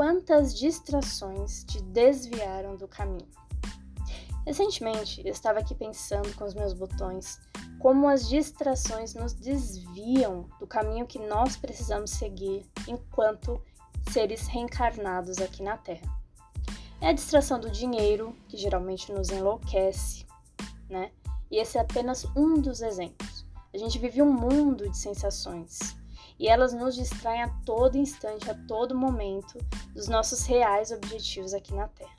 quantas distrações te desviaram do caminho. Recentemente, eu estava aqui pensando com os meus botões como as distrações nos desviam do caminho que nós precisamos seguir enquanto seres reencarnados aqui na Terra. É a distração do dinheiro, que geralmente nos enlouquece, né? E esse é apenas um dos exemplos. A gente vive um mundo de sensações e elas nos distraem a todo instante, a todo momento, dos nossos reais objetivos aqui na Terra.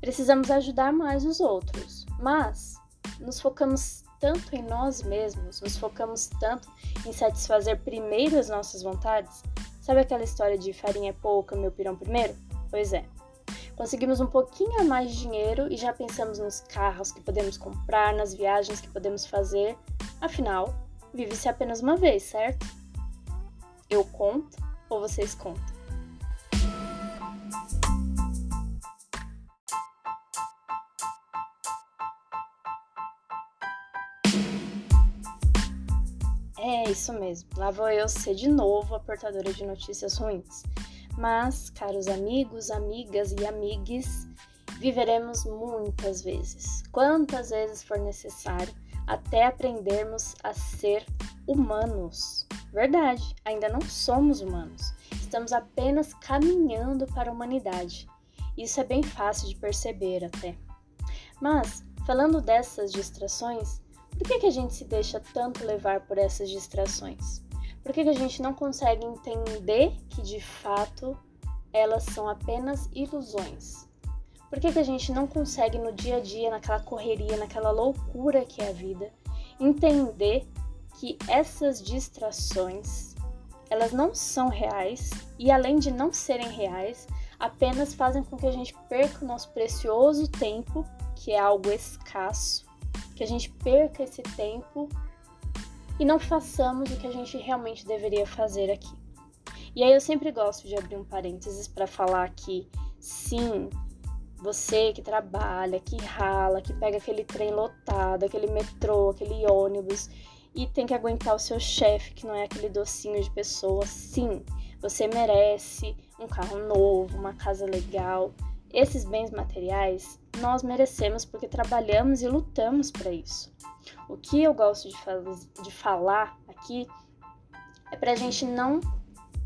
Precisamos ajudar mais os outros, mas nos focamos tanto em nós mesmos, nos focamos tanto em satisfazer primeiro as nossas vontades. Sabe aquela história de farinha é pouca, meu pirão primeiro? Pois é. Conseguimos um pouquinho a mais de dinheiro e já pensamos nos carros que podemos comprar, nas viagens que podemos fazer. Afinal, vive-se apenas uma vez, certo? Eu conto ou vocês contam? É isso mesmo, lá vou eu ser de novo a portadora de notícias ruins. Mas, caros amigos, amigas e amigues, viveremos muitas vezes, quantas vezes for necessário, até aprendermos a ser humanos. Verdade, ainda não somos humanos, estamos apenas caminhando para a humanidade. Isso é bem fácil de perceber até. Mas, falando dessas distrações, por que, que a gente se deixa tanto levar por essas distrações? Por que, que a gente não consegue entender que de fato elas são apenas ilusões? Por que, que a gente não consegue no dia a dia, naquela correria, naquela loucura que é a vida, entender que essas distrações elas não são reais e além de não serem reais, apenas fazem com que a gente perca o nosso precioso tempo, que é algo escasso, que a gente perca esse tempo e não façamos o que a gente realmente deveria fazer aqui. E aí eu sempre gosto de abrir um parênteses para falar que sim, você que trabalha, que rala, que pega aquele trem lotado, aquele metrô, aquele ônibus e tem que aguentar o seu chefe, que não é aquele docinho de pessoa, sim, você merece um carro novo, uma casa legal. Esses bens materiais nós merecemos porque trabalhamos e lutamos para isso. O que eu gosto de, de falar aqui é para a gente não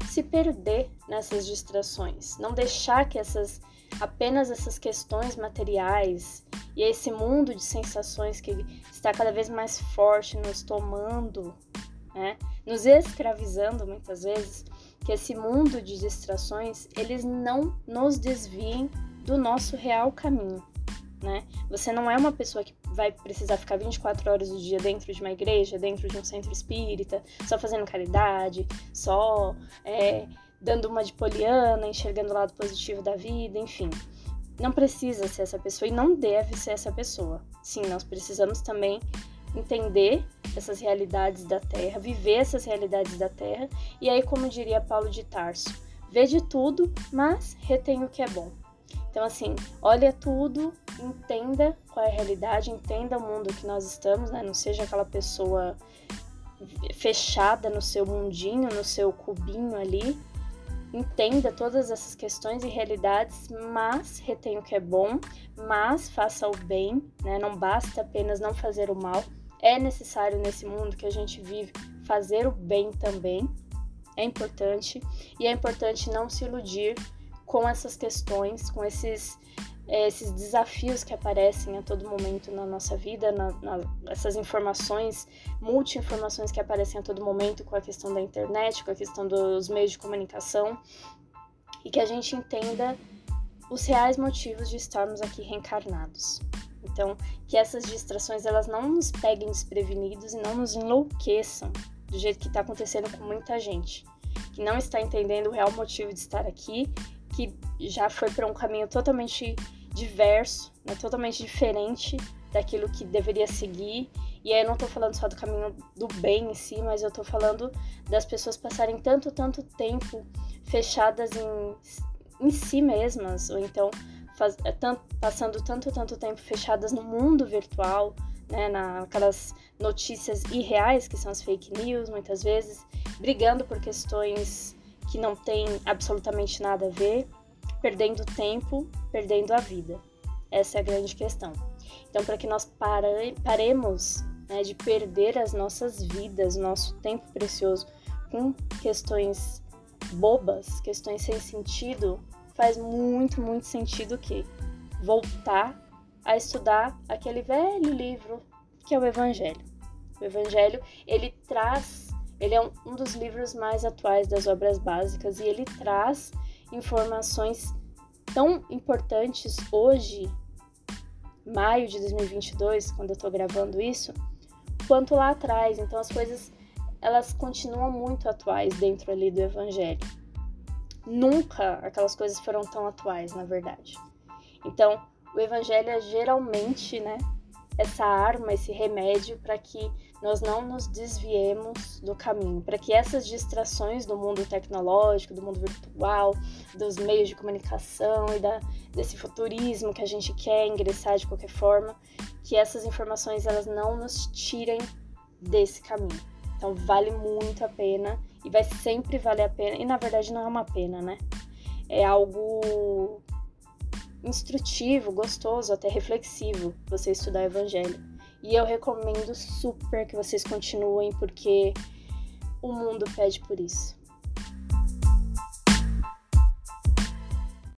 se perder nessas distrações, não deixar que essas apenas essas questões materiais e esse mundo de sensações que está cada vez mais forte nos tomando, né, nos escravizando muitas vezes, que esse mundo de distrações eles não nos desviem do nosso real caminho né? Você não é uma pessoa que vai precisar ficar 24 horas do dia dentro de uma igreja, dentro de um centro espírita, só fazendo caridade, só é, dando uma de poliana, enxergando o lado positivo da vida, enfim. Não precisa ser essa pessoa e não deve ser essa pessoa. Sim, nós precisamos também entender essas realidades da Terra, viver essas realidades da Terra, e aí, como diria Paulo de Tarso, vê de tudo, mas retém o que é bom. Então, assim, olha tudo, entenda qual é a realidade, entenda o mundo que nós estamos, né? Não seja aquela pessoa fechada no seu mundinho, no seu cubinho ali. Entenda todas essas questões e realidades, mas retenha o que é bom, mas faça o bem, né? Não basta apenas não fazer o mal. É necessário nesse mundo que a gente vive fazer o bem também. É importante e é importante não se iludir com essas questões, com esses, é, esses desafios que aparecem a todo momento na nossa vida, na, na, essas informações, multi-informações que aparecem a todo momento com a questão da internet, com a questão dos meios de comunicação, e que a gente entenda os reais motivos de estarmos aqui reencarnados. Então, que essas distrações elas não nos peguem desprevenidos e não nos enlouqueçam do jeito que está acontecendo com muita gente, que não está entendendo o real motivo de estar aqui que já foi para um caminho totalmente diverso, né, totalmente diferente daquilo que deveria seguir. E aí eu não estou falando só do caminho do bem em si, mas eu estou falando das pessoas passarem tanto, tanto tempo fechadas em, em si mesmas, ou então faz, é, tanto, passando tanto, tanto tempo fechadas no mundo virtual, né, naquelas notícias irreais que são as fake news, muitas vezes, brigando por questões que não tem absolutamente nada a ver, perdendo tempo, perdendo a vida. Essa é a grande questão. Então, para que nós pare, paremos né, de perder as nossas vidas, nosso tempo precioso com questões bobas, questões sem sentido, faz muito, muito sentido que voltar a estudar aquele velho livro que é o Evangelho. O Evangelho, ele traz, ele é um, dos livros mais atuais das obras básicas e ele traz informações tão importantes hoje, maio de 2022, quando eu tô gravando isso, quanto lá atrás. Então as coisas elas continuam muito atuais dentro ali do evangelho. Nunca aquelas coisas foram tão atuais, na verdade. Então, o evangelho é geralmente, né, essa arma, esse remédio para que nós não nos desviemos do caminho, para que essas distrações do mundo tecnológico, do mundo virtual, dos meios de comunicação e da, desse futurismo que a gente quer ingressar de qualquer forma, que essas informações elas não nos tirem desse caminho. Então vale muito a pena e vai sempre valer a pena. E na verdade não é uma pena, né? É algo instrutivo, gostoso, até reflexivo você estudar evangelho. E eu recomendo super que vocês continuem porque o mundo pede por isso.